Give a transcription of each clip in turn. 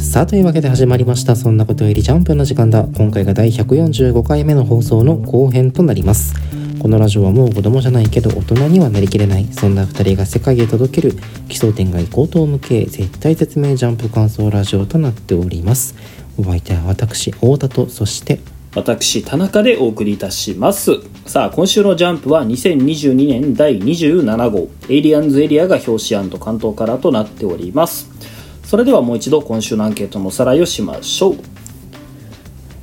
さあというわけで始まりました。そんなことよりジャンプの時間だ。今回が第145回目の放送の後編となります。このラジオはもう子供じゃないけど大人にはなりきれない。そんな2人が世界へ届ける。奇想天外高等無形絶対絶命ジャンプ感想ラジオとなっております。お相手は私太田とそして私田中でお送りいたします。さあ今週の「ジャンプ」は2022年第27号「エイリアンズエリア」が表紙関東カラーとなっております。それではもう一度今週のアンケートのおさらいをしましょう。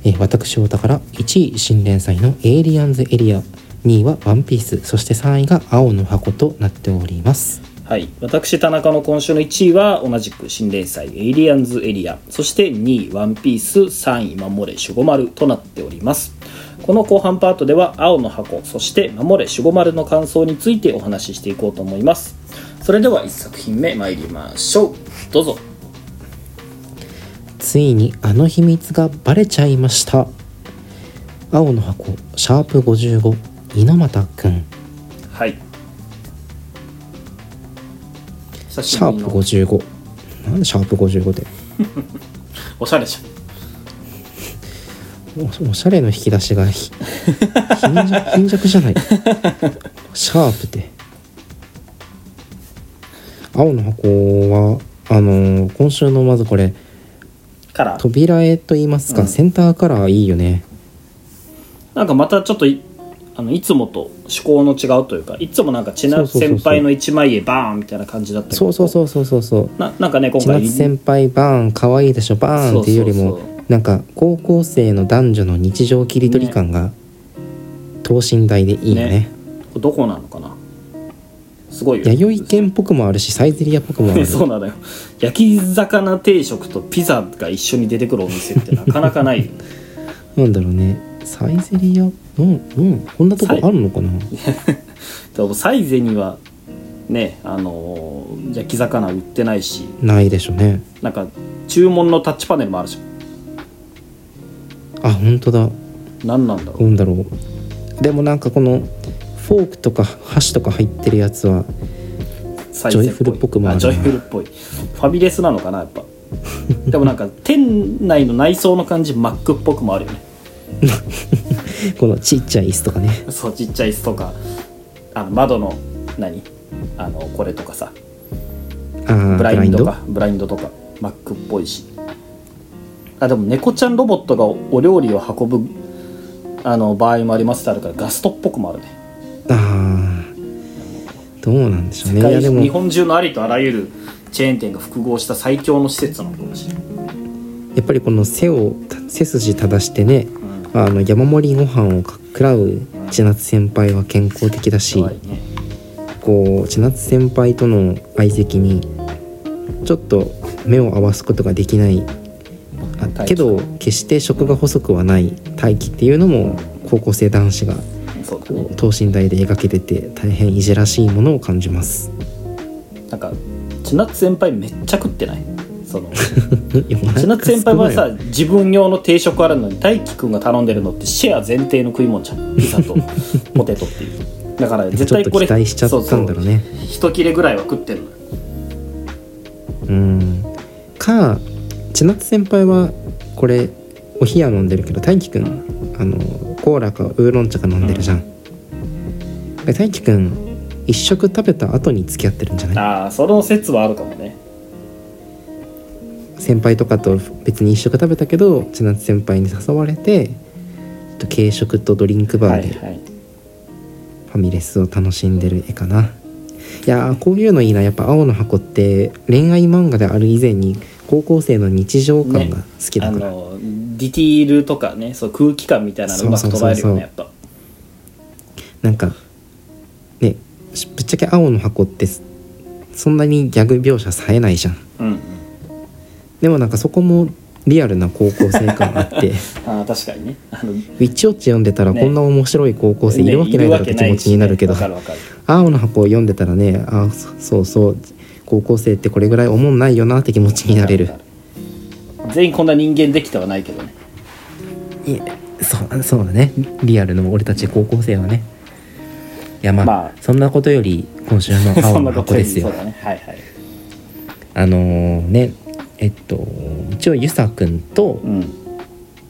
えー私太田から1位新連載の「エイリアンズエリア」2位は「ワンピース。そして3位が「青の箱」となっております。はい。私田中の今週の1位は同じく新連載「エイリアンズエリア」そして2位「ワンピース3位「守れ守護丸」となっております。この後半パートでは青の箱そして守れ守護丸の感想についてお話ししていこうと思います。それでは1作品目参りましょう。どうぞついにあの秘密がバレちゃいました。青の箱シャープ55猪俣くん。はい。シャープぶりの55なんでシャープ55で おしゃれじおおしゃれの引き出しがひ貧弱じゃない。シャープで青の箱はあのー今週のまずこれゃんから。扉絵と言いますか、うん。センターカラーいいよね。なんかまたちょっといあのいつもと趣向の違うというかいつもなんか千夏先輩の一枚絵バーンみたいな感じだったけど。そうそうそうそうそう。そうななんかね今千回夏先輩バーン可愛いでしょバーンっていうよりもそうそうなんか高校生の男女の日常切り取り感が等身大でいいよね。ね。どこなのかな？すごいよ。弥生県っぽくもあるしサイゼリアっぽくもある。そうなのよ。焼き魚定食とピザが一緒に出てくるお店ってなかなかない なんだろうね。サイゼリアうんうん。こんなとこあるのかな？サイ ゼにはねあのー焼き魚売ってないし。ないでしょうね。なんか注文のタッチパネルもあるじあ本当だ。何なんだろう。なんだろう。でもなんかこのフォークとか箸とか入ってるやつはジョイフルっぽくもあるな。ジョイフルっぽい。ファミレスなのかなやっぱ。でもなんか店内の内装の感じマックっぽくもあるよね。このちっちゃい椅子とかね。そうちっちゃい椅子とか。あの窓の何？あのこれとかさ。ブラインドブかブラインドとか。マックっぽいし。あでも猫ちゃんロボットがお料理を運ぶあの場合もありますってあるからガストっぽくもあるねどうなんでしょうね。いやでも。日本中のありとあらゆるチェーン店が複合した最強の施設なのかもし。れないやっぱりこの背を背筋正してね、あの山盛りご飯を食らう千夏先輩は健康的だし、可愛いね。こう千夏先輩との相席にちょっと目を合わすことができない。けど決して食が細くはない大輝っていうのも高校生男子がそうだね。等身大で描けてて大変いじらしいものを感じます。なんか千夏先輩めっちゃ食ってない？その 千夏先輩はさ自分用の定食あるのに大輝くんが頼んでるのってシェア前提の食い物じゃん。ピザと ポテトっていう。だから絶対これ期待しちゃったんだろうね。一切れぐらいは食ってんのよ。うん。か千夏先輩はこれお冷や飲んでるけど大輝くんあのコーラかウーロン茶か飲んでるじゃん、え大輝くん一食食べた後に付き合ってるんじゃない？ああその説はあるかもね。先輩とかと別に一食食べたけど千夏先輩に誘われて軽食とドリンクバーではいはい。ファミレスを楽しんでる絵かな、いやーこういうのいいな。やっぱ青の箱って恋愛漫画である以前に高校生の日常感が好きだあから、のディティールとかねそう空気感みたいなのうまく捉えるよねやっぱ。なんかねしぶっちゃけ青の箱ってそそんなにギャグ描写さえないじゃん。うんうん。でもなんかそこもリアルな高校生感あって。ああ確かにね。あのウィッチウォッチ読んでたらね。こんな面白い高校生いるわけないだろうって気持ちになるけど、青の箱を読んでたらねあそそうそう高校生ってこれぐらい思んないよなって気持ちになれる全員こんな人間できてはないけどね。いやそうそうだね。リアルの俺たち高校生はね。いやまあ、まあ。そんなことより今週のそ青の箱ですよ。そうだね。はいはい。あのーねえっと一一応ゆさくんとうん。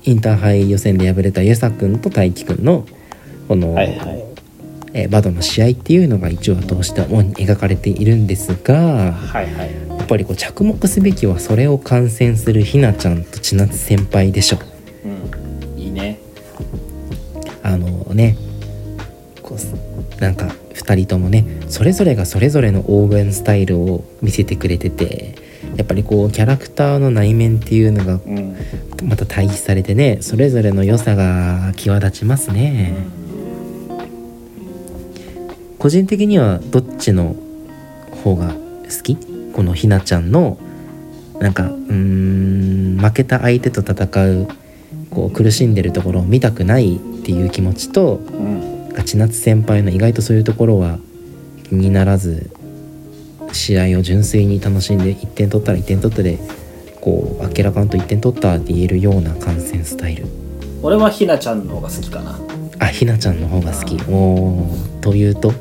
インターハイ予選で敗れたゆさくんと大輝くんのこの、はいはい。えーバドの試合っていうのが一話として主に描かれているんですがはいはいぱりこう着目すべきはそれを観戦するひなちゃんと千夏先輩でしょ。うん。いいね。あのねこうなんか2人ともねそれぞれがそれぞれの応援スタイルを見せてくれててやっぱりこうキャラクターの内面っていうのがうん。また対比されてねそれぞれの良さが際立ちますね。個人的にはどっちの方が好き？このひなちゃんのなんかうーん負けた相手と戦うこう苦しんでるところを見たくないっていう気持ちとうん千夏先輩の意外とそういうところは気にならず試合を純粋に楽しんで1点取ったら1点取ったでこう明らかんと1点取ったって言えるような観戦スタイル。俺はひなちゃんの方が好きかな。あひなちゃんの方が好き。おー。というと？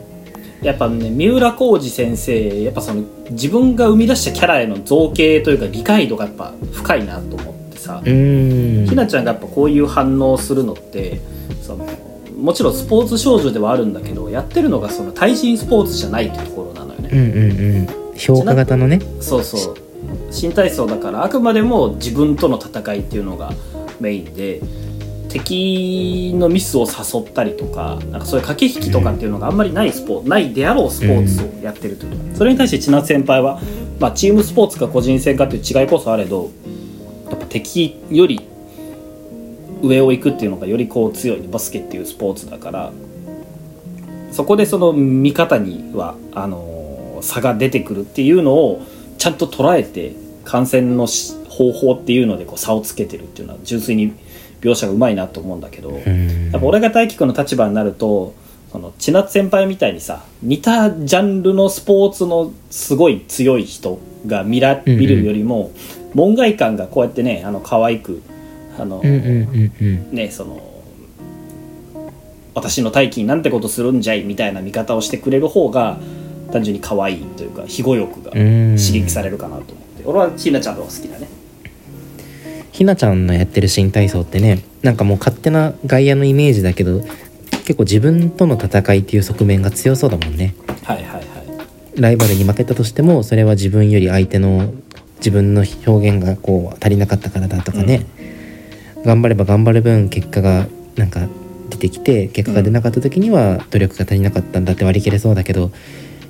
やっぱね三浦浩二先生やっぱその自分が生み出したキャラへの造形というか理解度がやっぱ深いなと思ってさ。うーん。ひなちゃんがやっぱこういう反応をするのってそのもちろんスポーツ少女ではあるんだけどやってるのがその対人スポーツじゃないってところなのよね、うんうんうん。評価型のね。そうそう。新体操だからあくまでも自分との戦いっていうのがメインで敵のミスを誘ったりとかなんかそういう駆け引きとかっていうのがあんまりないスポーツ、ないであろうスポーツをやってるという。それに対して千夏先輩は、まあ、チームスポーツか個人戦かっていう違いこそあれどやっぱ敵より上を行くっていうのがよりこう強いバスケっていうスポーツだからそこでその見方にはあのー差が出てくるっていうのをちゃんと捉えて観戦のし方法っていうのでこう差をつけてるっていうのは純粋に描写がうまいなと思うんだけど、うん。やっぱ俺が大輝くんの立場になるとその千夏先輩みたいにさ似たジャンルのスポーツのすごい強い人が見らうんうん。見るよりも、門外漢がこうやってねあの可愛くあの、うんうんうんうん。ねその私の大輝になんてことするんじゃいみたいな見方をしてくれる方が単純に可愛いというか非語欲がうん。刺激されるかなと思って。俺はひなちゃんの方が好きだねひなちゃんのやってる新体操ってねなんかもう勝手な外野のイメージだけど結構自分との戦いっていう側面が強そうだもんね。はいはいはい。ライバルに負けたとしてもそれは自分より相手の自分の表現がこう足りなかったからだとかね、頑張れば頑張る分結果がなんか出てきて結果が出なかった時には努力が足りなかったんだって割り切れそうだけど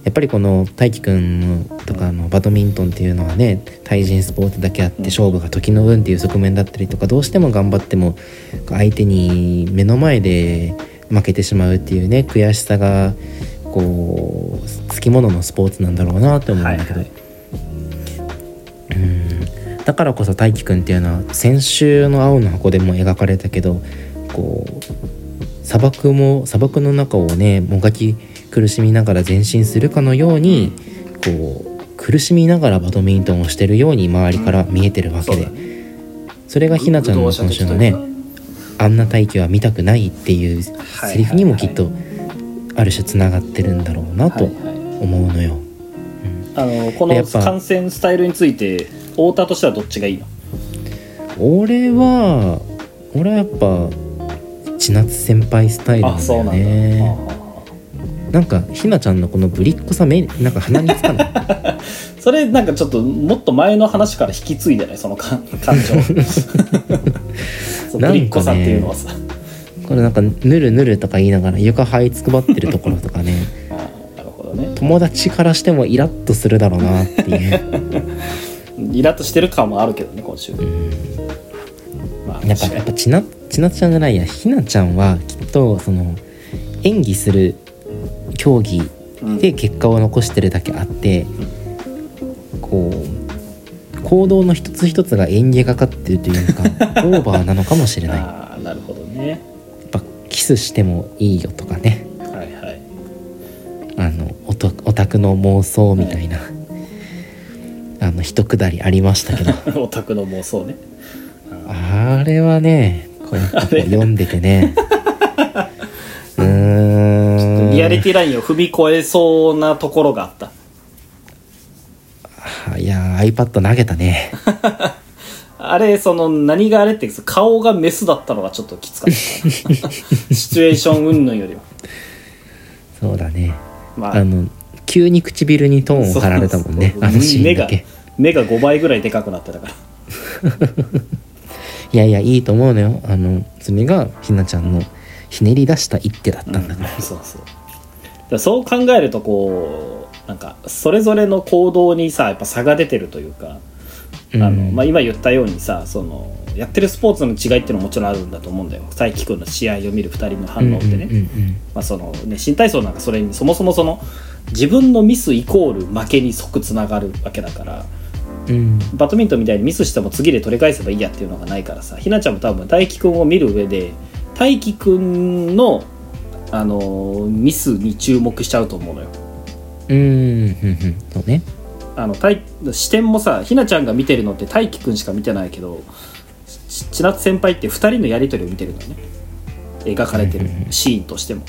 やっぱりこの大輝くんのとかのバドミントンっていうのはね対人スポーツだけあって勝負が時の運っていう側面だったりとかどうしても頑張っても相手に目の前で負けてしまうっていうね悔しさがこうつきもののスポーツなんだろうなって思うんだけど、はいはい。うん。だからこそ大輝くんっていうのは先週の「青の箱」でも描かれたけどこう砂漠も砂漠の中をねもがき苦しみながら前進するかのようにこう苦しみながらバドミントンをしてるように周りから見えてるわけで、それがひなちゃんの今週のねあんな大輝は見たくないっていうセリフにもきっとある種つながってるんだろうなと思うのよ。あのこの観戦スタイルについて太田としてはどっちがいいの？俺は俺はやっぱ千夏先輩スタイルなんだよあそうなんだ、ねなんかひなちゃんのこのぶりっ子さ目なんか鼻につかない。それなんかちょっともっと前の話から引き継いでない？その感感情。ぶりっ子さっていうのはさ。これなんかぬるぬるとか言いながら床這いつくばってるところとかね。なるほどね。友達からしてもイラッとするだろうなっていう。イラッとしてる感もあるけどね今週、まあやっぱやっぱちなちなちゃんじゃないやひなちゃんはきっとその演技する競技で結果を残してるだけあって、こう行動の一つ一つが演技がかってるというか オーバーなのかもしれない。やああなるほどね。っぱキスしてもいいよとかね。はいはい。あのオタクの妄想みたいな、あの一くだりありましたけど。オタクの妄想ね。あれはねこうやって読んでてねリアリティラインを踏み越えそうなところがあった。いやー iPad 投げたね。あれその何があれって顔がメスだったのがちょっときつかった。シチュエーション云々よりもそうだね。まあ。の急に唇にトーンを貼られたもんね。あのシーンだけ。目が目が5倍ぐらいでかくなってたから。いやいやいいと思うのよ。あのそれがひなちゃんのひねり出した一手だったんだから、そうそうだそう考えるとこうなんかそれぞれの行動にさやっぱ差が出てるというか、うん。あのまあ、今言ったようにさそのやってるスポーツの違いっていうのももちろんあるんだと思うんだよ。佐伯君の試合を見る2人の反応ってね、新体操なんかそれにそもそもその自分のミスイコール負けに即つながるわけだからうん。バドミントンみたいにミスしても次で取り返せばいいやっていうのがないからさひなちゃんも多分大輝くんを見る上で大輝くんの、あのーミスに注目しちゃうと思うのよ。うんうんうんそうねあの大視点もさひなちゃんが見てるのって大輝くんしか見てないけどち千夏先輩って2人のやり取りを見てるのよね描かれてるシーンとしても。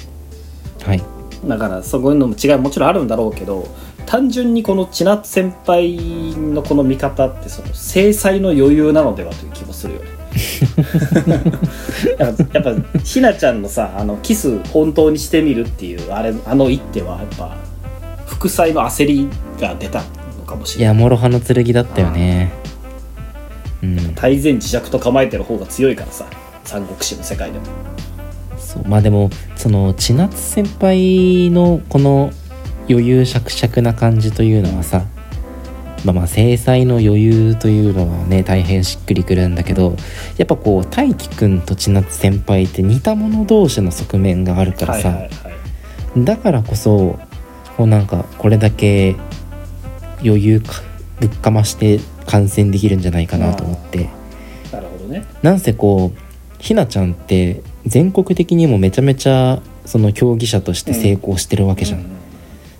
はいだからそういうのも違いもちろんあるんだろうけど単純にこの千夏先輩のこの見方ってその制裁の余裕なのではという気もするよね。やっぱやっぱひなちゃんのさあのキス本当にしてみるっていうあれあの一手はやっぱ副菜の焦りが出たのかもしいれない。や諸刃の剣だったよね。うん。大前自弱と構えてる方が強いからさ三国志の世界でも。そうまあでもその千夏先輩のこの余裕しゃくしゃくな感じというのはさまあまあ制裁の余裕というのはね大変しっくりくるんだけどやっぱこう大輝くんと千夏先輩って似た者同士の側面があるからさ、だからこそこうなんかこれだけ余裕かぶっかまして観戦できるんじゃないかなと思って。なるほどね。なんせこうひなちゃんって全国的にもめちゃめちゃその競技者として成功してるわけじゃん、うん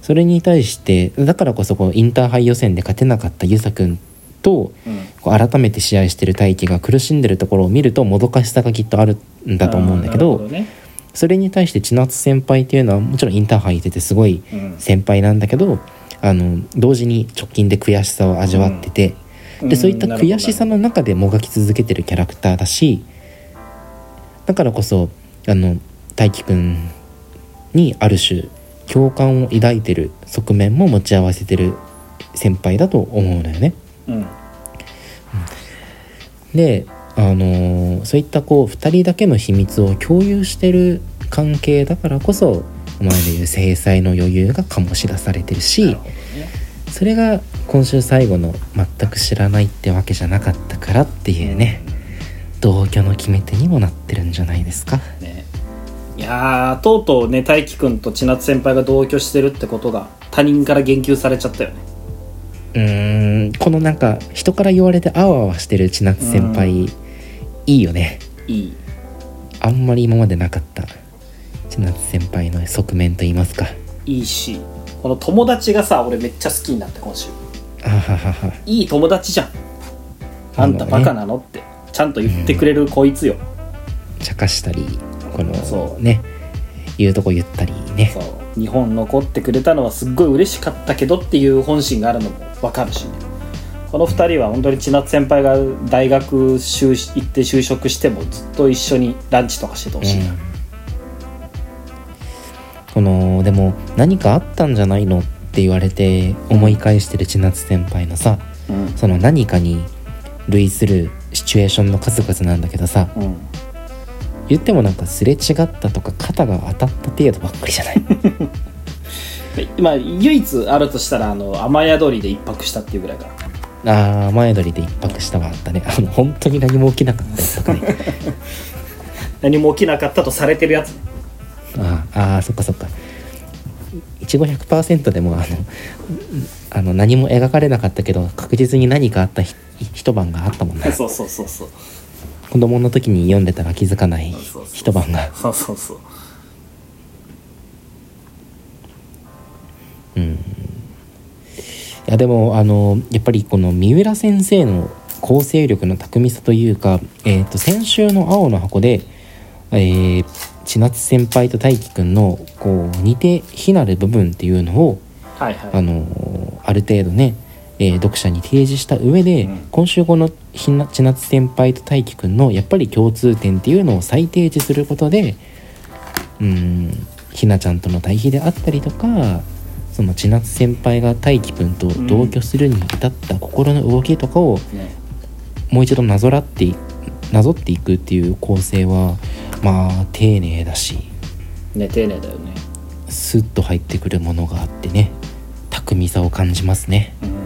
それに対してだからこそこうインターハイ予選で勝てなかったゆさくんとうん。こう改めて試合してる大輝が苦しんでるところを見るともどかしさがきっとあるんだと思うんだけどね。それに対して千夏先輩っていうのはもちろんインターハイ出てすごいうん。先輩なんだけどあの同時に直近で悔しさを味わってて、でそういった悔しさの中でもがき続けてるキャラクターだしだからこそあの大輝くんにある種共感を抱いてる側面も持ち合わせてる先輩だと思うのよね。うんであのーそういったこう2人だけの秘密を共有してる関係だからこそお前でいう制裁の余裕が醸し出されてるなしねそれが今週最後の全く知らないってわけじゃなかったからっていうね同居の決め手にもなってるんじゃないですかねいやーとうとうね大輝くんと千夏先輩が同居してるってことが他人から言及されちゃったよね。うーんこのなんか人から言われてあわあわしてる千夏先輩いいよね。いい。あんまり今までなかった千夏先輩の側面といいますか。いいしこの友達がさ俺めっちゃ好きになって今週。あははは。いい友達じゃん。あんたバカなのってちゃんと言ってくれるこいつよ、茶化したりこのそう。ね言うとこ言ったりね。そう。日本残ってくれたのはすっごい嬉しかったけどっていう本心があるのも分かるし。ねこの2人は本当に千夏先輩が大学就行って就職してもずっと一緒にランチとかしててほしいな、このでも何かあったんじゃないのって言われて思い返してる千夏先輩のさうん。その何かに類するシチュエーションの数々なんだけどさうん言ってもなんかすれ違ったとか肩が当たった程度ばっかりじゃない？まあ唯一あるとしたらあの雨宿りで一泊したっていうぐらいかな。あー前撮りで一泊したはあったね。あの本当に何も起きなかったね。何も起きなかったとされてるやつ。ねあーあーそっかそっか。いちご100%でもあのあの何も描かれなかったけど確実に何かあったひ一晩があったもんな そうそうそうそう子供の時に読んでたら気づかない一晩が。そうそうそう。うん。いやでもあのやっぱりこの三浦先生の構成力の巧みさというか、えー、と先週の「青の箱で」えー千夏先輩と大輝くんのこう似て非なる部分っていうのをはいはい。あのある程度ねえー読者に提示した上で、うん。今週後のひな千夏先輩と大輝くんのやっぱり共通点っていうのを再提示することでうんひなちゃんとの対比であったりとかその千夏先輩が大輝くんと同居するに至った心の動きとかをねもう一度なぞらっていなぞっていくっていう構成はまあ丁寧だしね丁寧だよね。スッと入ってくるものがあってね巧みさを感じますね。うん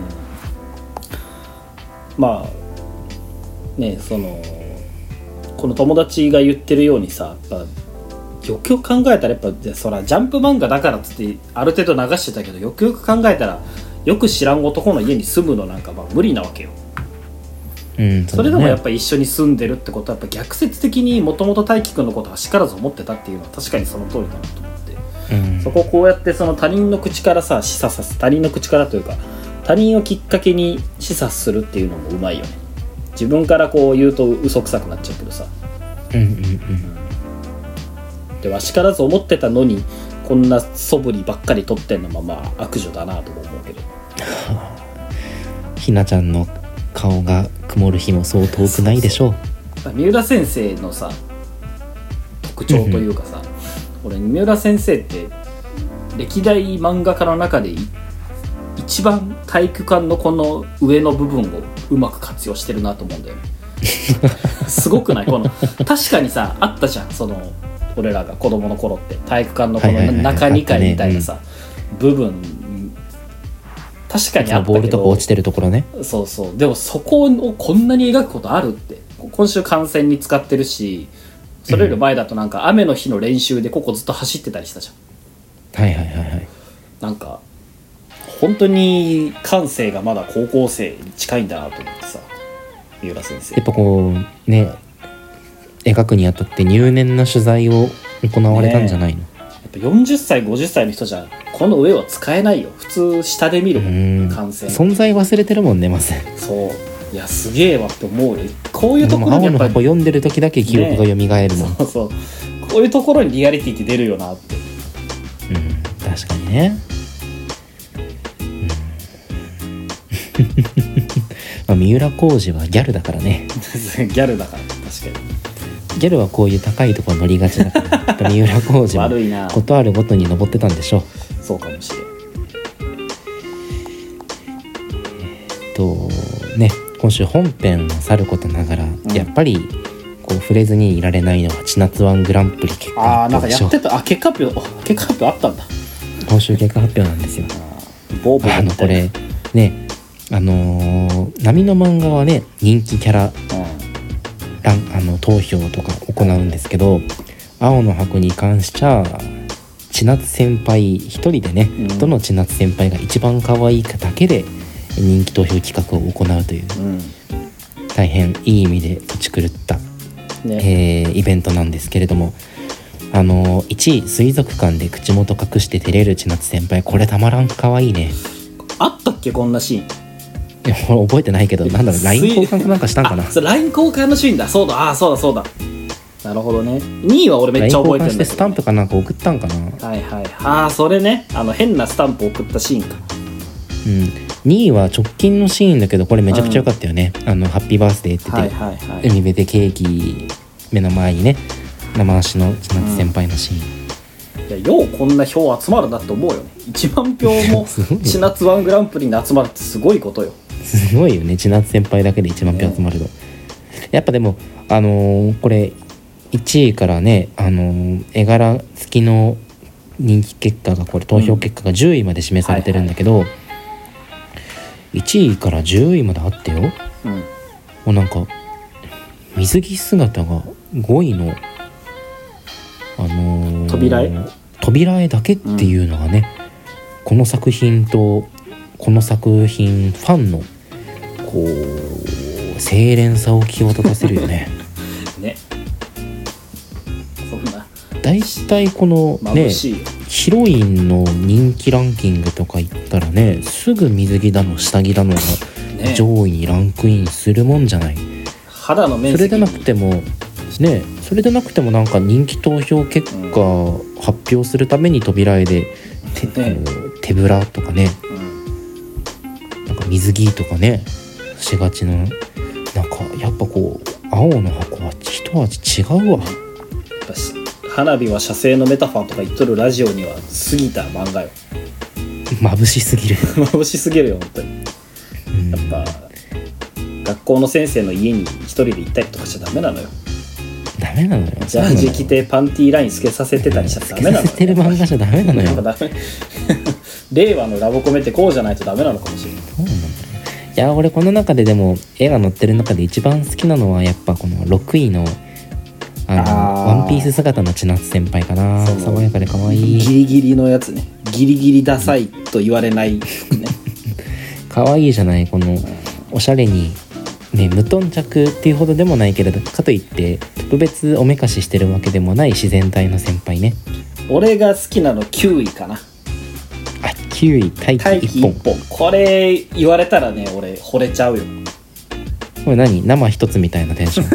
まあねそのこの友達が言ってるようにさやっぱよくよく考えたらやっぱでそらジャンプ漫画だからっつってある程度流してたけどよくよく考えたらよく知らん男の家に住むのなんかまあ無理なわけよ。うん、それでもやっぱぱ一緒に住んでるってことはやっぱ逆説的にもともと大輝くんのことはしからず思ってたっていうのは確かにその通りだなと思って。うん、そこをこうやってその他人の口からさ示唆させ他人の口からというか他人をきっかけに示唆するっていうのもうまいよね。自分からこう言うと嘘くさくなっちゃうけどさ。うんうんうん。でわしからず思ってたのにこんな素振りばっかり取ってんのもまあ悪女だなとも思うけど。ひなちゃんの顔が曇る日もそう遠くないでしょう。三浦先生のさ特徴というかさ俺三浦先生って歴代漫画家の中でい一番体育館のこの上の部分をうまく活用してるなと思うんだよね。すごくない？この確かにさあったじゃん。その俺らが子供の頃って。体育館のこの中2階みたいなさ、部分。確かにあボールとか落ちてるところね。そうそう。でもそこをこんなに描くことあるって。今週観戦に使ってるしそれより前だとなんか雨の日の練習でここずっと走ってたりしたじゃん。はいはいはいはい。なんか本当に感性がまだ高校生に近いんだなと思ってさ三浦先生。やっぱこうね描くにあたって入念な取材を行われたんじゃないの、やっぱ40歳50歳の人じゃこの上は使えないよ。普通下で見るうもん。ん。観戦存在忘れてるもんねまずそう。いやすげえわって思うねこういうところにやっぱり箱読んでる時だけ記憶が蘇るもん、そうそう。こういうところにリアリティって出るよなって。うん確かにね、まあ、三浦浩二はギャルだからね。ギャルだから確かギャルはこういう高いところ乗りがちだからやっぱ三浦浩に二も悪いな。ことあるごとに登ってたんでしょう。そうかもしれん。とね今週本編はさることながら、ん。やっぱりこう触れずにいられないのは千夏ワングランプリ結果ああなん発表でしょ。かやってたあ結果発表あ結果発表あったんだ。今週結果発表なんですよ。ボーボーあのこれねあのー波の漫画はね人気キャラうランあの投票とか行うんですけど青の箱に関しちゃ千夏先輩一人でね、うん。どの千夏先輩が一番可愛いかだけで人気投票企画を行うといううん。大変いい意味で土地狂った、ね。えーイベントなんですけれどもあの1位水族館で口元隠して照れる千夏先輩これたまらん可愛いね。あったっけこんなシーンいや覚えてないけどなんだろう LINE 交換かなんかしたんかな？LINE 交換のシーンだ。そうだ。ああそうだそうだ。なるほどね。2位は俺めっちゃ覚えてるスタンプかなんか送ったんかな？はいはい。ああそれね。あの変なスタンプ送ったシーンか。うん。2位は直近のシーンだけどこれめちゃくちゃ良かったよね、あのハッピーバースデーって言って、はいはいはい。海辺でケーキ目の前にね生足の千夏先輩のシーン、いやようこんな票集まるなって思うよね。1万票も 千夏ワングランプリに集まるってすごいことよすごいよね。千夏先輩だけで1万票集まると、やっぱでもあのーこれ1位からねあのー絵柄付きの人気結果がこれ投票結果が10位まで示されてるんだけど、1位から10位まであってよ。もうん。うなんか水着姿が5位のあのー扉絵？扉絵だけっていうのがね、この作品とこの作品ファンのこう清廉さを際立たせるよね。ね。そんな。大体このねヒロインの人気ランキングとか言ったらねすぐ水着だの下着だのがね。上位にランクインするもんじゃない、肌の面積。それでなくてもねそれでなくてもなんか人気投票結果発表するために扉絵で手,、ね。手ぶらとかね水着とかねしがちのなんかやっぱこう青の箱は一味違うわ。やっぱし花火は射精のメタファーとか言っとるラジオには過ぎた漫画よ。眩しすぎる、眩しすぎるよ本当に。うん。やっぱ学校の先生の家に一人で行ったりとかしちゃダメなのよ。ダメなのよ。ジャージ着てパンティーライン透けさせてたりしちゃダメなのよ。つけさせてる漫画じゃダメなのよ。令和のラブコメってこうじゃないとダメなのかもしれないいや俺この中ででも絵が載ってる中で一番好きなのはやっぱこの6位のあのワンピース姿の千夏先輩かな。爽やかで可愛ギいリギリのやつね。ギリギリダサいと言われない服ね。可愛いじゃないこのおしゃれにね無頓着っていうほどでもないけれどかといって特別おめかししてるわけでもない自然体の先輩ね。俺が好きなの9位かなあ9位大大気気一本。1本。これ言われたらね俺惚れちゃうよ。これ何？生一つみたいなテンション。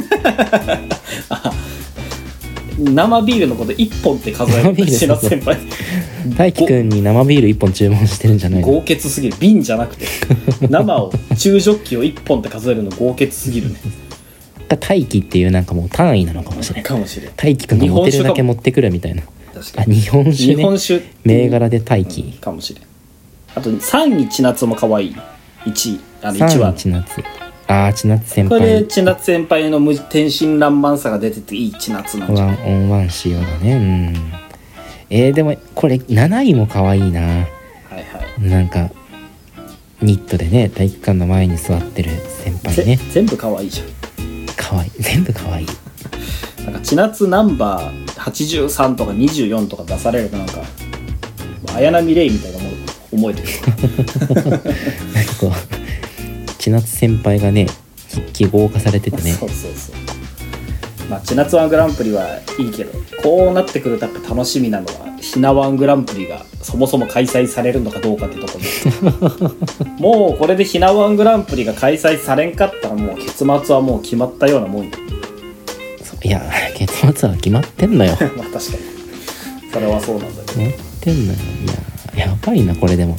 生ビールのこと1本って数え生ビール？る千夏先輩。大輝くんに生ビール1本注文してるんじゃないの？豪傑すぎる。瓶じゃなくて。生を中ジョッキを1本って数えるの？豪傑すぎるね。大輝っていうなんかもう単位なのかもしれないかもしれん。大輝くんが持てるだけ持ってくるみたいな。あ確かに。日本酒日ね本酒銘柄で大輝かもしれんあと3位千夏も可愛い。1位。あの1 3話位千夏。ああ千夏先これ輩千夏先輩の無天真爛漫さが出てていい千夏なんじゃ。ワンオンワン仕様だね。うん。えー、でもこれ7位も可愛いな。はいはい。なんかニットでね体育館の前に座ってる先輩ぜね全部可愛いじゃ可愛い。全部可愛い。んなんか千夏ナンバー83とか24とか出されるとなんか綾波レイみたいな思えてくる。なんかこう千夏先輩がね記号化されててね。そうそうそう。まあ千夏ワングランプリはいいけどこうなってくるとやっぱ楽しみなのはひなワングランプリがそもそも開催されるのかどうかってところ。で もうこれでひなワングランプリが開催されんかったらもう結末はもう決まったようなもんよ。そういや結末は決まってんのよ。決 まあ確かに。それはそうなんだけど。まってんのよいややばいなこれでも。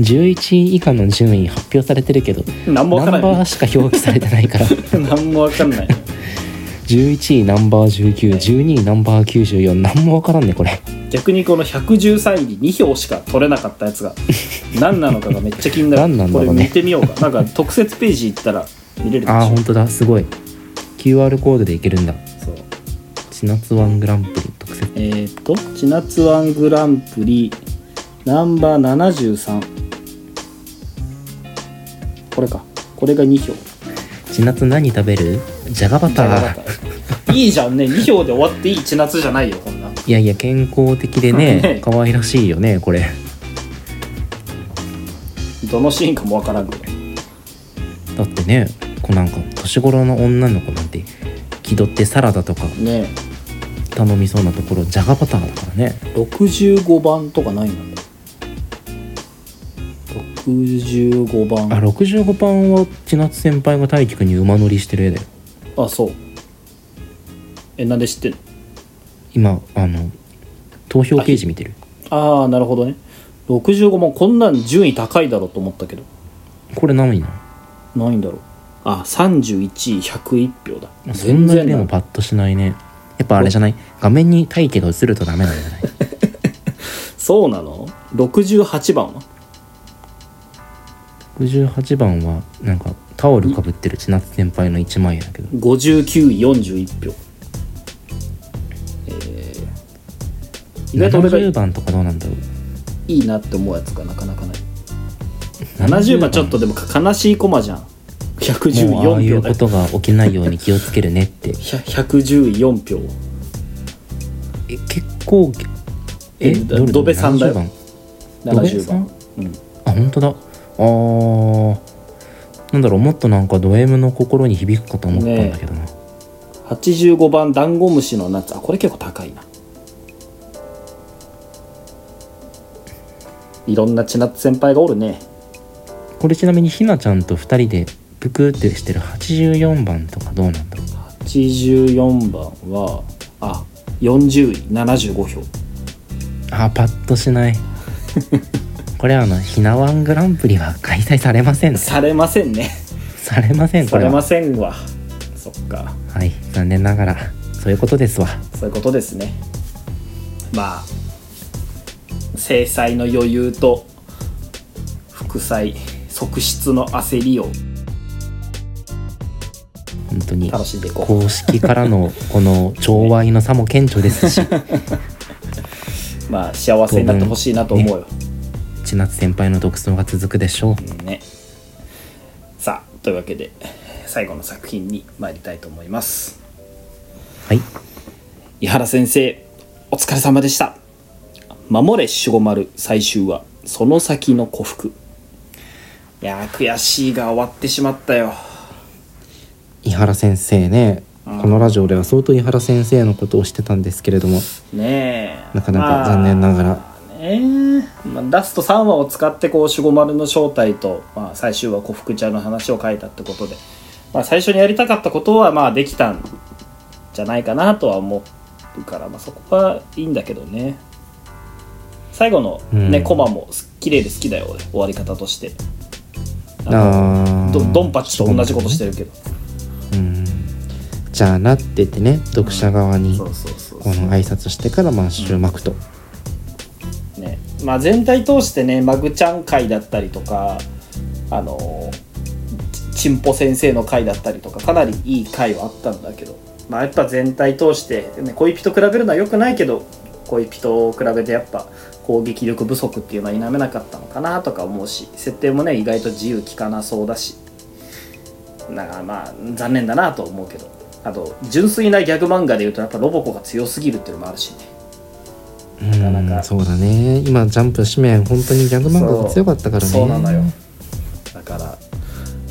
11位以下の順位発表されてるけど何もわかいナンバーしか表記されてないから。何もわかんない。11位ナンバー1912位ナンバー94何もわからんねこれ。逆にこの113位に2票しか取れなかったやつが何なのかがめっちゃ気になる。何なんだろうね。これ見てみようか。なんか特設ページ行ったら見れるであー本当だ。すごい。QR コードでいけるんだ。そう。千夏ワングランプリ特設。えー、っと千夏ワングランプリナンバー73これか。これが2票。千夏何食べる？じゃがバタ。ーいいじゃんね。2票で終わっていい。千夏じゃないよこんな。いやいや健康的でね ね。可愛らしいよねこれ。どのシーンかもわからんけどだってねこうなんか年頃の女の子なんて気取ってサラダとかね。頼みそうなところじゃがバターだからね。65番とかないの65番。あ65番は千夏先輩が大輝くんに馬乗りしてる絵だよ。あそう。えなんで知ってんの？今あの投票ページ見てる。ああなるほどね。65番こんなん順位高いだろうと思ったけど。これ何位なの？ないんだろう。あ31位101票だ。そんなにでもパッとしないね。やっぱあれじゃない？画面に大輝が映るとダメなんじゃない？そうなの？68番は？68番はなんかタオルかぶってる千夏先輩の一枚絵だけど。59位41票。えー、意外と俺が70番とかどうなんだろう。いいなって思うやつがなかなかない。70番ちょっとでも悲しいコマじゃん。もうああ114いうことが起きないように気をつけるねって。100 114票。え結構えドベさんだよ。70番。ドベ70さん？番うん。あ本当だあー。なんだろうもっとなんかド M の心に響くかと思ったんだけどな、85番ダンゴムシの夏。あこれ結構高いな。いろんな千夏先輩がおるね。これちなみにひなちゃんと2人でぷくってしてる84番とかどうなんだろう？84番はあ40位75票。あパッとしない これあのひなわんグランプリは開催されませんされませんね。されませんこされまれはせんわ。そっか。はい。残念ながらそういうことですわ。そういうことですね。まあ制裁の余裕と副菜側室の焦りを本当に楽しんでいこう。公式からのこの調和の差も顕著ですし。まあ幸せになってほしいなと思うよ、千夏先輩の独走が続くでしょう。ね。さあというわけで最後の作品に参りたいと思います。はい。井原先生お疲れ様でした。守れ守護丸最終話。その先の幸福いやー悔しいが終わってしまったよ。井原先生ねこのラジオでは相当井原先生のことをしてたんですけれどもねえ。なかなか残念ながら、まあねえまあ、ラスト3話を使ってこう守護丸の正体と、まあ、最終話幸福ちゃんの話を書いたってことで、まあ、最初にやりたかったことはまあできたんじゃないかなとは思うから、まあ、そこはいいんだけどね。最後のね、うん。コマも綺麗で好きだよ俺終わり方として。あドドンパチと同じことしてるけど。うん。じゃあなって言ってね読者側にこの挨拶してからまあ終幕と、ね。まあ、全体通してねマグちゃん会だったりとかあのちんぽ先生の会だったりとかかなりいい会はあったんだけど、まあ、やっぱ全体通して、ね、恋人比べるのは良くないけど恋人を比べてやっぱ攻撃力不足っていうのは否めなかったのかなとか思うし設定もね意外と自由利かなそうだし。だからまあ残念だなと思うけど。あと純粋なギャグ漫画でいうとやっぱロボコが強すぎるっていうのもあるしね。なかなか。そうだね。今ジャンプ紙面本当にギャグ漫画が強かったからね。そうなのよ。だから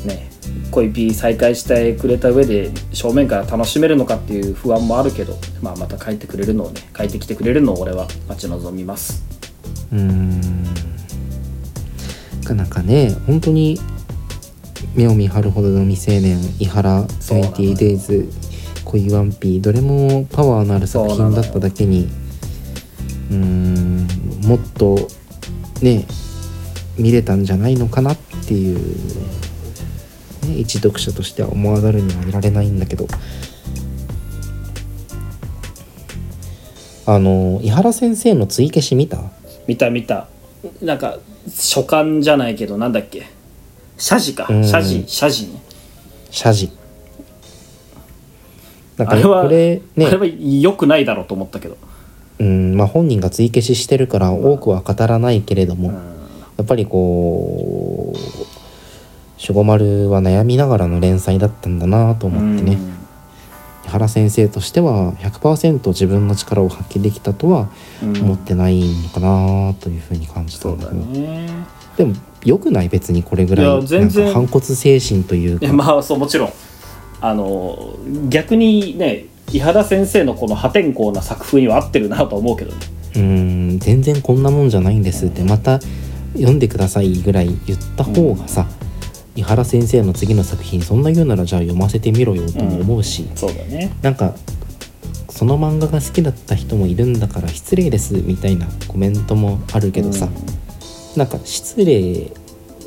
ね恋ピー再開してくれた上で正面から楽しめるのかっていう不安もあるけど、まあ、また書いてくれるのをね書いてきてくれるのを俺は待ち望みます。うーん。なかなかね本当に目を見張るほどの未成年伊原そうなのよ。20days 恋ワンピーどれもパワーのある作品だっただけにうーんもっとね見れたんじゃないのかなっていう、ね、一読者としては思わざるにはいられないんだけど。あの伊原先生の追消し見た？見た見た。なんか書簡じゃないけどなんだっけ？謝辞か。うん。謝辞謝辞ね。謝辞なんかあれはこれね。あれは良くないだろうと思ったけど。うんまあ、本人が追消ししてるから多くは語らないけれども、うん。やっぱりこう守護丸は悩みながらの連載だったんだなと思ってね、井原先生としては100%自分の力を発揮できたとはうん。思ってないのかなというふうに感じたんだけど、ね。でもよくない別にこれぐらい。なんか反骨精神というか、まあそうもちろん。あの逆にね伊原先生のこの破天荒な作風には合ってるなとは思うけどね。うん全然こんなもんじゃないんですってまた読んでくださいぐらい言った方がさ、井原先生の次の作品そんな言うならじゃあ読ませてみろよとも思うし、そうだね。なんかその漫画が好きだった人もいるんだから失礼ですみたいなコメントもあるけどさ、なんか失礼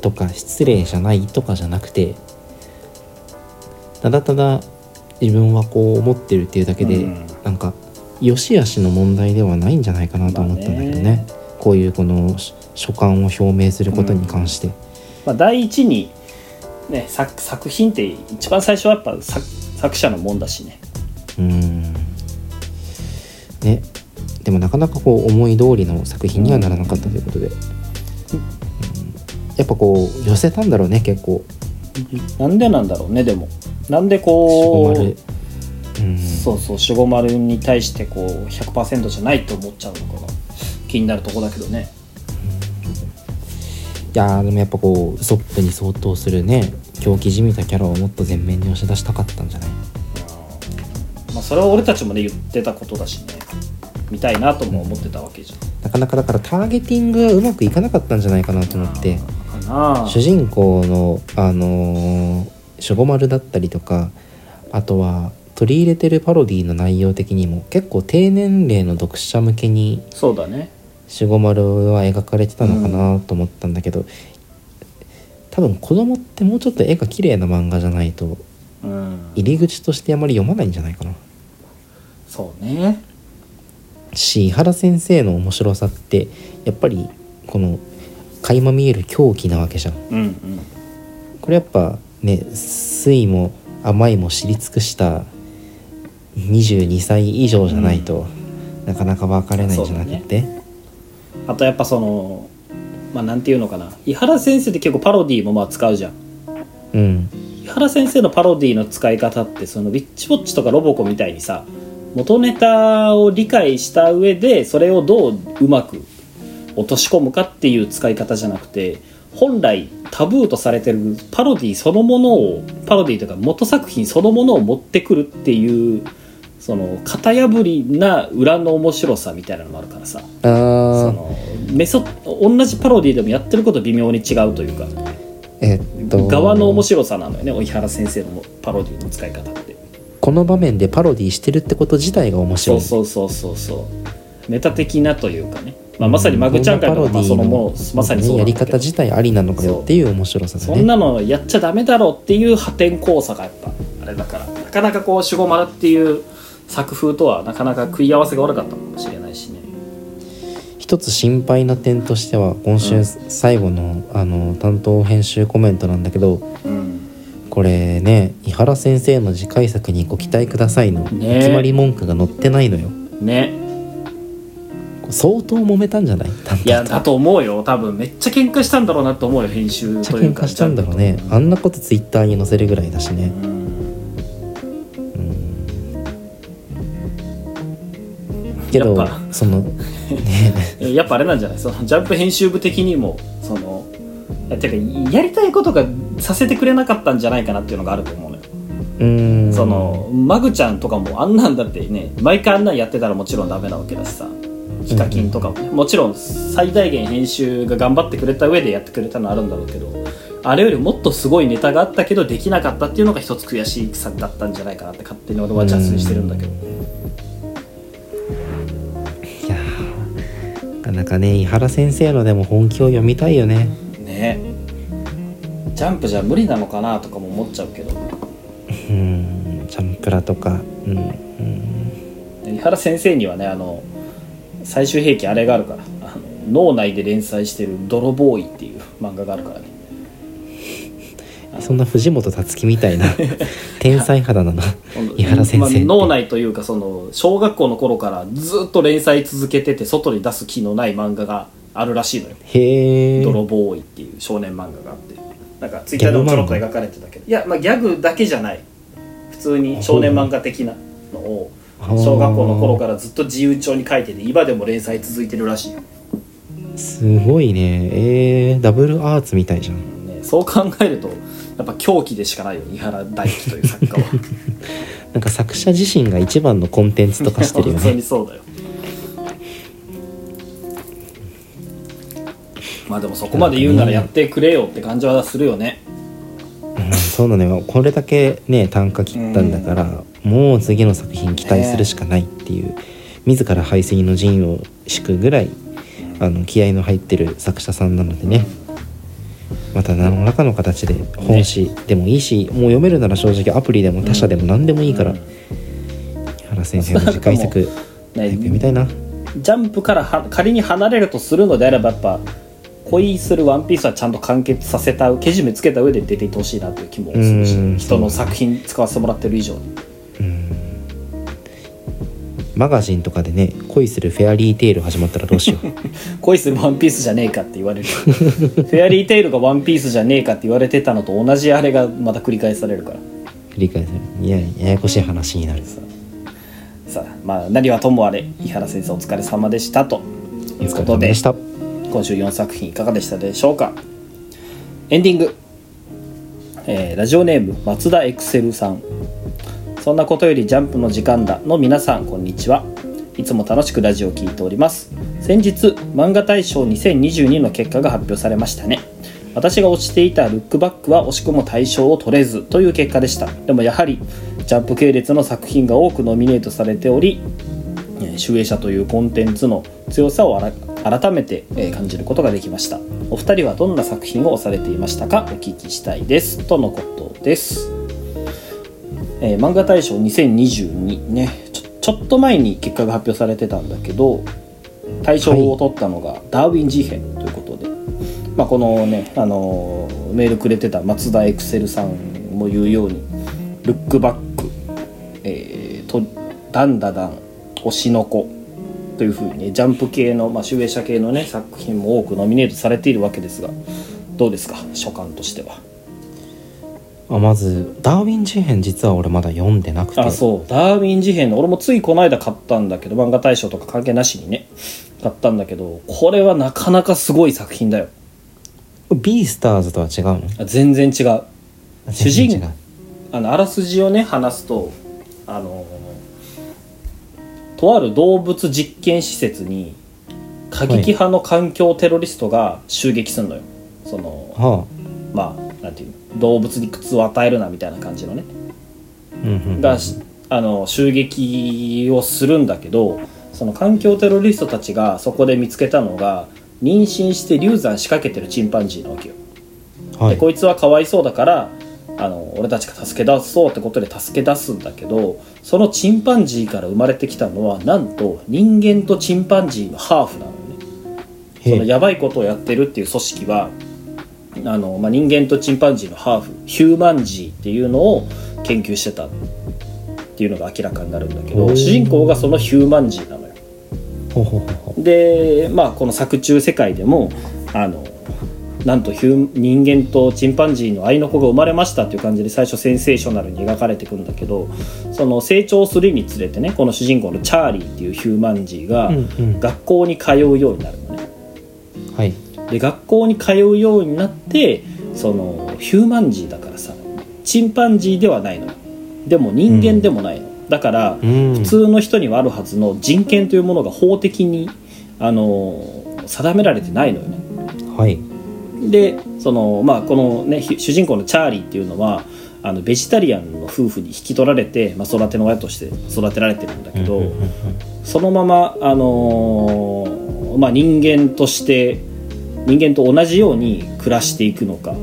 とか失礼じゃないとかじゃなくてただただ自分はこう思ってるっていうだけで、うん。なんか良し悪しの問題ではないんじゃないかなと思ったんだけどね,、まあねこういうこのし所感を表明することに関して、まあ、第一に、ね、作作品って一番最初はやっぱ作作者のもんだしね。うん。ね。でもなかなかこう思い通りの作品にはならなかったということで、うん。やっぱこう寄せたんだろうね結構。なんでなんだろうねでもなんで守こううん。そうそう守護丸に対してこう100%じゃないと思っちゃうのかな気になるとこだけどね。いやーでもやっぱこうウソップに相当するね狂気じみたキャラをもっと前面に押し出したかったんじゃない？まあそれは俺たちもね言ってたことだしね。見たいなとも思ってたわけじゃん、なかなかだからターゲティングがうまくいかなかったんじゃないかなと思って主人公のあのー守護丸だったりとかあとは取り入れてるパロディの内容的にも結構低年齢の読者向けにそうだね。守護丸は描かれてたのかなと思ったんだけど、多分子供ってもうちょっと絵が綺麗な漫画じゃないとうん。入り口としてあまり読まないんじゃないかな。そうね。し井原先生の面白さってやっぱりこの垣間見える狂気なわけじゃん。うんうん。これやっぱね酸いも甘いも知り尽くした22歳以上じゃないと、なかなか分かれないんじゃなくて、あとやっぱそのまあなんていうのかな。井原先生って結構パロディーもまあ使うじゃん。うん。井原先生のパロディの使い方ってそのウィッチウォッチとかロボコみたいにさ元ネタを理解した上でそれをどううまく落とし込むかっていう使い方じゃなくて本来タブーとされてるパロディそのものをパロディというか元作品そのものを持ってくるっていうその型破りな裏の面白さみたいなのもあるからさ。あそーのメソ同じパロディでもやってること微妙に違うというか。えっと。側の面白さなのよね追原先生のパロディの使い方って。この場面でパロディしてるってこと自体が面白い。そうそうそうそうそう。メタ的なというかね、まあ、まさにマグちゃん会とかまあそのもうまさにそうやり方自体ありなのかよっていう面白さだねそんなのやっちゃダメだろうっていう破天荒さがやっぱあれだからなかなかこう守護丸っていう作風とはなかなか食い合わせが悪かったのかもしれないしね。一つ心配な点としては今週最後の,、あの担当編集コメントなんだけどうん。これね井原先生の次回作にご期待くださいのね。決まり文句が載ってないのよ。ね相当揉めたんじゃない？いやだと思うよ。多分めっちゃ喧嘩したんだろうなと思うよ編集というか。喧嘩したんだろうね。あんなことツイッターに載せるぐらいだしね。うん。けどやっぱ。そのね。え やっぱあれなんじゃない？そのジャンプ編集部的にもそのいやてかやりたいことがさせてくれなかったんじゃないかなっていうのがあると思うのよ、うーん。そのマグちゃんとかもあんなんだってね毎回あんなんやってたらもちろんダメなわけだしさヒカキンとかもね、もちろん最大限編集が頑張ってくれた上でやってくれたのあるんだろうけどあれよりもっとすごいネタがあったけどできなかったっていうのが一つ悔しさだったんじゃないかなって勝手に俺は邪推してるんだけど。いやーなかなかね井原先生のでも本気を読みたいよね。ね。ジャンプじゃ無理なのかなとかも思っちゃうけど。うんジャンプラとか。うんうん。井原先生にはねあの最終兵器あれがあるから。あの脳内で連載してる「泥ボーイ」っていう漫画があるからね。そんな藤本つ樹みたいな 天才肌なの？井原先生まあ脳内というかその小学校の頃からずっと連載続けてて外に出す気のない漫画があるらしいのよ。へえ。泥ボーイっていう少年漫画があって。なんかツイッターでもちょろっと描かれてたけど。いやまあギャグだけじゃない。普通に少年漫画的なのを小学校の頃からずっと自由帳に書いてて今でも連載続いてるらしいよ、すごいね。えー、ダブルアーツみたいじゃん。ね、そう考えるとやっぱ狂気でしかないよ井原大樹という作家は。なんか作者自身が一番のコンテンツとかしてるよ本当にね そうだよまあでもそこまで言うならやってくれよって感じはするよね。うんそうなのよこれだけね単価切ったんだから、もう次の作品期待するしかないっていう、自ら排水の陣を敷くぐらいあの気合の入ってる作者さんなのでね。また何らかの形で本誌でもいいし、もう読めるなら正直アプリでも他社でも何でもいいから、うん原先生の次回作ね早く読みたいな。ジャンプからは仮に離れるとするのであればやっぱ恋するワンピースはちゃんと完結させたけじめつけた上で出ていってほしいなという気もするうんし人の作品使わせてもらってる以上にマガジンとかでね恋するフェアリーテイル始まったらどうしよう。恋するワンピースじゃねえかって言われる。フェアリーテイルがワンピースじゃねえかって言われてたのと同じあれがまた繰り返されるから。理解する。いやややこしい話になる。さあまあ何はともあれ井原先生お疲れ様でしたと。いうことででした。今週4作品いかがでしたでしょうか？エンディング、えーラジオネーム松田エクセルさんそんなことよりジャンプの時間だの皆さんこんにちは。いつも楽しくラジオを聞いております。先日漫画大賞2022の結果が発表されましたね。私が推していたルックバックは惜しくも大賞を取れずという結果でした。でもやはりジャンプ系列の作品が多くノミネートされておりえー集英社というコンテンツの強さを改めて感じることができました。お二人はどんな作品をされていましたか？お聞きしたいです。とのことです、えー漫画大賞2022ね。ちょちょっと前に結果が発表されてたんだけど大賞を取ったのがダーウィン事変ということで、まあ、このね、あのーメールくれてた松田エクセルさんも言うように「ルックバック」えーと「ダンダダン」「推しの子」というふうにねジャンプ系の、まあ、集英社系のね作品も多くノミネートされているわけですがどうですか？所感としては。あまずダーウィン事変実は俺まだ読んでなくて。あそう。ダーウィン事変の俺もついこの間買ったんだけど漫画大賞とか関係なしにね買ったんだけどこれはなかなかすごい作品だよ。ビースターズとは違うの？あ全然違う。主人あのあらすじをね話すとあのとある動物実験施設に過激派の環境テロリストが襲撃するのよ、そのはまあなんていうの？動物に苦痛を与えるなみたいな感じのね。がしあの襲撃をするんだけどその環境テロリストたちがそこで見つけたのが妊娠して流産仕掛けてるチンパンジーなわけよ。はい。でこいつはかわいそうだからあの俺たちが助け出そうってことで助け出すんだけどそのチンパンジーから生まれてきたのはなんと人間とチンパンジーのハーフなのよね。そのやばいことをやってるっていう組織はあの、まあ、人間とチンパンジーのハーフヒューマンジーっていうのを研究してたっていうのが明らかになるんだけど主人公がそのヒューマンジーなのよ。ほうほうほうほでまあこの作中世界でもあのなんとヒュー人間とチンパンジーの愛の子が生まれましたっていう感じで最初センセーショナルに描かれてくるんだけどその成長するにつれてねこの主人公のチャーリーっていうヒューマンジーがうんうん学校に通うようになるのね。うはいで学校に通うようになってそのヒューマンジーだからさチンパンジーではないのよ。でも人間でもないの、だからうん。普通の人にはあるはずの人権というものが法的にあの定められてないのよね。はい。でそのまあこのねひ主人公のチャーリーっていうのはあのベジタリアンの夫婦に引き取られて、まあ、育ての親として育てられてるんだけど、うんうんうん。そのまま、あのーまあ、人間として人間と同じように暮らしていくのか。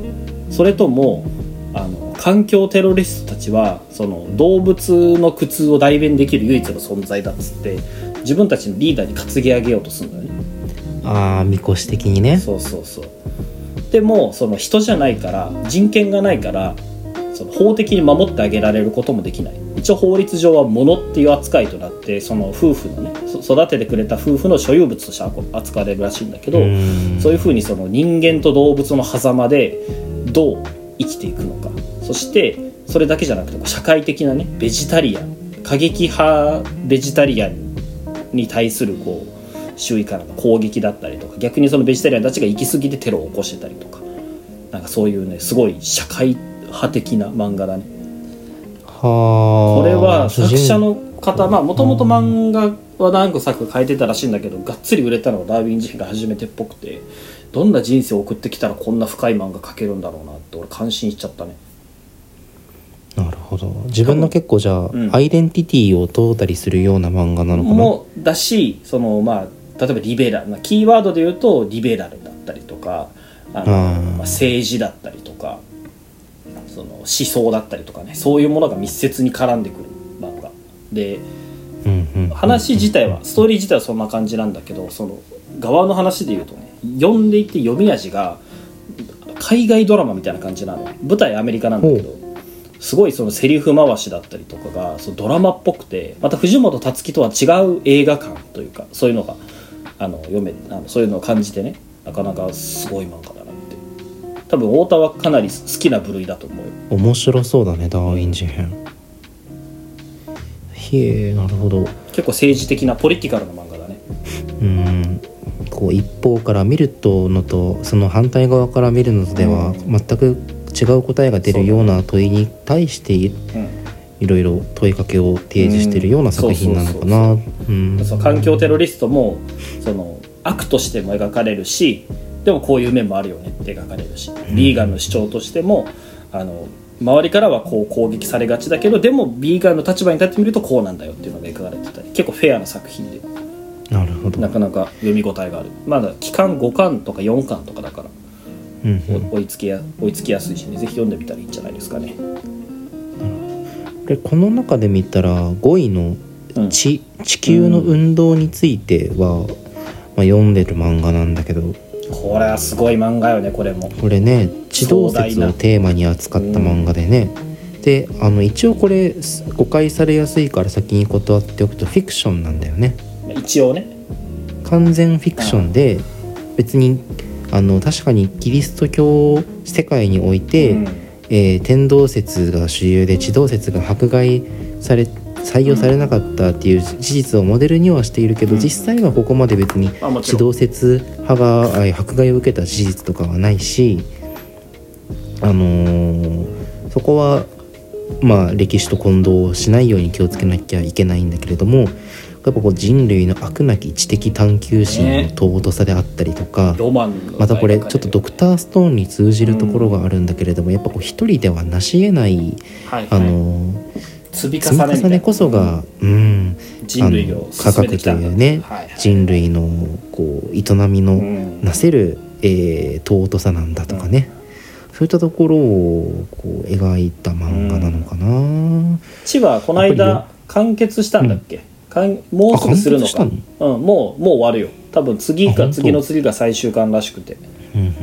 それともあの環境テロリストたちはその動物の苦痛を代弁できる唯一の存在だっつって自分たちのリーダーに担ぎ上げようとするんだよね。ああみこし的にね。そうそうそう。でもその人じゃないから人権がないからその法的に守ってあげられることもできない一応法律上は物っていう扱いとなってその夫婦のねそ育ててくれた夫婦の所有物として扱われるらしいんだけど、んそういうふうにその人間と動物の狭間でどう生きていくのかそしてそれだけじゃなくて社会的なねベジタリアン過激派ベジタリアンに対するこう周囲からの攻撃だったりとか逆にそのベジタリアンたちが行き過ぎてテロを起こしてたりとかなんかそういうねすごい社会派的な漫画だね。はあ。これは作者の方まあもともと漫画は何個作書いてたらしいんだけどがっつり売れたのはダーウィン事変が初めてっぽくてどんな人生を送ってきたらこんな深い漫画描けるんだろうなって俺感心しちゃったね。なるほど。自分の結構じゃあ、ん。アイデンティティを問うたりするような漫画なのかな？もだしそのまあ例えばリベラルなキーワードで言うとリベラルだったりとかあの、うんまあ、政治だったりとかその思想だったりとかねそういうものが密接に絡んでくる漫画。でうんうん話自体はストーリー自体はそんな感じなんだけどその側の話で言うとね読んでいて読み味が海外ドラマみたいな感じなの。舞台アメリカなんだけどすごいそのセリフ回しだったりとかがそのドラマっぽくてまた藤本つ樹とは違う映画館というかそういうのがあの読めあのそういうのを感じてねなかなかすごい漫画多分太田はかなり好きな部類だと思うよ。面白そうだねダーウィン事変。へえなるほど。結構政治的なポリティカルな漫画だね。うん。こう一方から見るとのとその反対側から見るのとでは全く違う答えが出るような問いに対していうん。いろいろ問いかけを提示しているような作品なのかな。環境テロリストもその悪としても描かれるしでもこういう面もあるよねって描かれるしビーガンの主張としてもあの周りからはこう攻撃されがちだけどでも B 側の立場に立ってみるとこうなんだよっていうのが描かれてたり結構フェアな作品で。なるほど。なかなか読み応えがある。まだ期間5巻とか4巻とかだからうんうん。追いつきや追いつきやすいしね。ぜひ読んでみたらいいんじゃないですかね。でこの中で見たら5位のうん。地地球の運動については、まあ、読んでる漫画なんだけどこれはすごい漫画よねこれも。これね地動説をテーマに扱った漫画でね、であの一応これ誤解されやすいから先に断っておくとフィクションなんだよね。一応ね。完全フィクションで別にあの確かにキリスト教世界において、うん。えー天動説が主流で地動説が迫害され採用されなかったっていう事実をモデルにはしているけど、うん。実際はここまで別にあもちろん。地動説派があ迫害を受けた事実とかはないしあのーそこはまあ歴史と混同しないように気をつけなきゃいけないんだけれどもやっぱこう人類の悪なき知的探求心の尊さであったりとか、またこれちょっとドククターストーンに通じるところがあるんだけれども、やっぱこう一人では成し得ない、はいあはい、の積み重ねみ重ねこそが、うん、人類を科学というね、はいはい。人類のこう営みうのん。なせる、えー尊さなんだとかね、そういったところをこう描いた漫画なのかな、千葉この間完結したんだっけ、かん。もうすぐするのか。うん、もうもう終わるよ。多分次か次の次が最終巻らしくて。うんうん。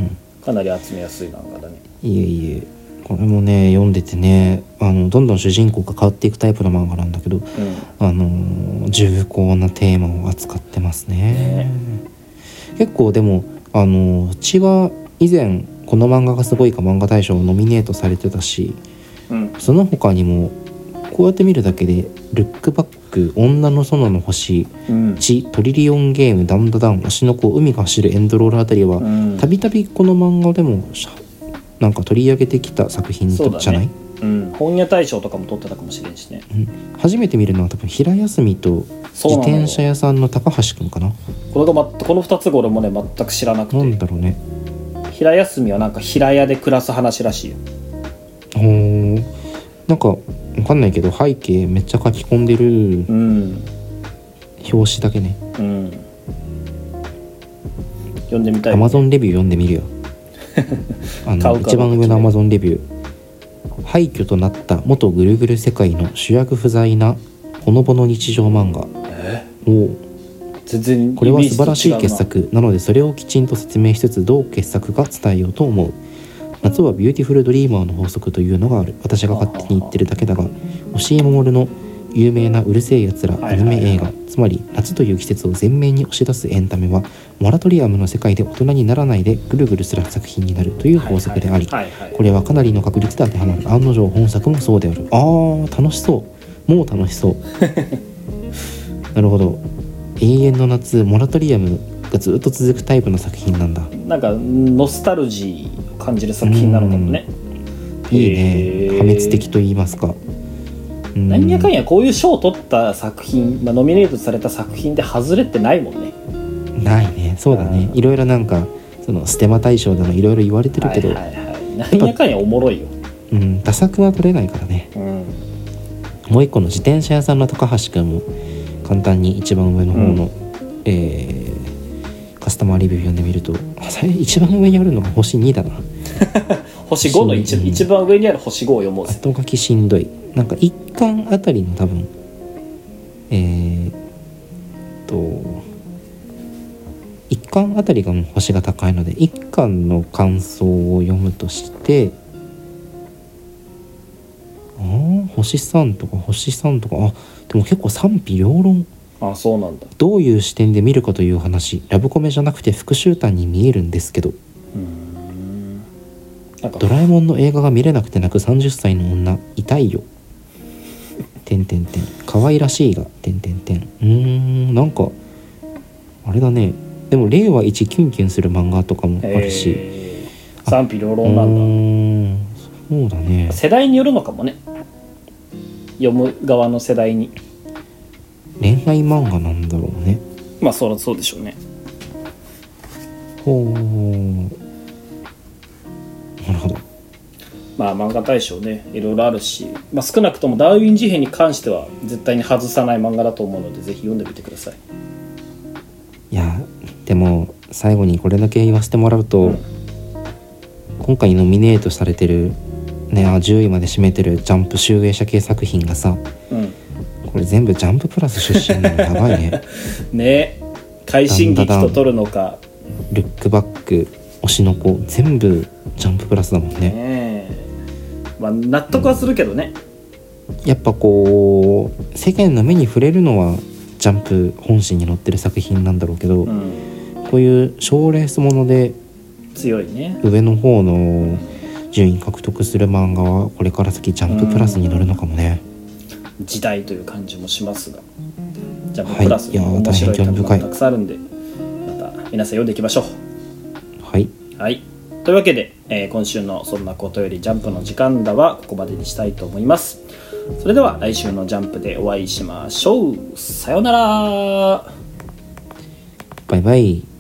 かなり集めやすい漫画だね。いえいえこれもね読んでてねあのどんどん主人公が変わっていくタイプの漫画なんだけどうん。あのー重厚なテーマを扱ってますね。結構でもあのー血は以前この漫画がすごいか漫画大賞ノミネートされてたしうん。その他にもこうやって見るだけで「ルックバック」「女の園の星」うん「血」「トリリオンゲーム」「ダンダダン」「推しの子」「海が走るエンドロール」あたりはうん。たびたびこの漫画でもなんか取り上げてきた作品じゃない、うん、本屋大賞とかも取ってたかもしれんしね。うん。初めて見るのは多分平休みと自転車屋さんの高橋くんかな？これが、ま、この2つが俺もね全く知らなくなんてだろうね。平休みはなんか平屋で暮らす話らしいよ。ほー。なんかわかんないけど背景めっちゃ書き込んでるうん。表紙だけね。うん。読んでみたいアマゾンレビュー読んでみるよ あの一番上のアマゾンレビュー。廃墟となった元ぐるぐる世界の主役不在なほのぼの日常漫画。え？おー全然これは素晴らしい傑作なのでそれをきちんと説明しつつどう傑作か伝えようと思う。夏はビューティフルドリーマーの法則というのがある。私が勝手に言ってるだけだが押井守の有名なうる星やつらアニメ映画つまり夏という季節を前面に押し出すエンタメはモラトリアムの世界で大人にならないでぐるぐるする作品になるという法則でありこれはかなりの確率で当てはまる。案の定本作もそうである。あー楽しそう。もう楽しそう。なるほど。永遠の夏モラトリアムがずっと続くタイプの作品なんだ。なんかノスタルジーを感じる作品なのかもね。いいね。破滅的と言いますかうん。なんやかんやこういう賞を取った作品、まあ、ノミネートされた作品で外れってないもんね。ないね。そうだね。うん。いろいろなんかそのステマ大賞だのいろいろ言われてるけど、はいはいはい。なんやかんやおもろいよ、うん。打作は取れないからね。うん、もう一個の自転車屋さんの高橋くんも簡単に一番上の方の、えーカスタマーレビュー読んでみると一番上にあるのが星2だな。星5の一うん一番上にある星5を読もうぜ。後書きしんどいなんか1巻あたりの多分えー、っと1巻あたりがもう星が高いので1巻の感想を読むとしてあー星3とか星3とかあでも結構賛否両論。あそうなんだ。どういう視点で見るかという話。ラブコメじゃなくて復讐譚に見えるんですけど。ドラえもんの映画が見れなくて泣く30歳の女痛いよ。てんてんてん。可愛らしいがてんてんてん。うーんなんかあれだね。でも令和一キュンキュンする漫画とかもあるし、えー賛否両う論なんーんそうだね。だ世代によるのかもね。読む側の世代に。恋愛漫画なんだろうね。まあそりゃそうでしょうね。ほうままあ漫画大賞ねいろいろあるし、まあ、少なくともダーウィン事変に関しては絶対に外さない漫画だと思うのでぜひ読んでみてください。いやでも最後にこれだけ言わせてもらうと、今回ノミネートされてるねあ10位まで占めてるジャンプ集英社系作品がさうん。これ全部ジャンププラス出身なのやばいね。ね。快進撃と取るのか。ルックバック推しの子全部ジャンププラスだもんね。ねえまあ納得はするけどね。やっぱこう世間の目に触れるのはジャンプ本誌に載ってる作品なんだろうけど、うん。こういう賞レースもので強いね。上の方の順位獲得する漫画はこれから先ジャンププラスに乗るのかもね、時代という感じもしますが。ジャンププラスはいい。や面白い大変興味深いたくさんあるんでまた皆さん読んでいきましょはい、うはいというわけで、えー今週の「そんなことよりジャンプ」の時間だはここまでにしたいと思います。それでは来週の「ジャンプ」でお会いしましょう。さようなら。バイバイ。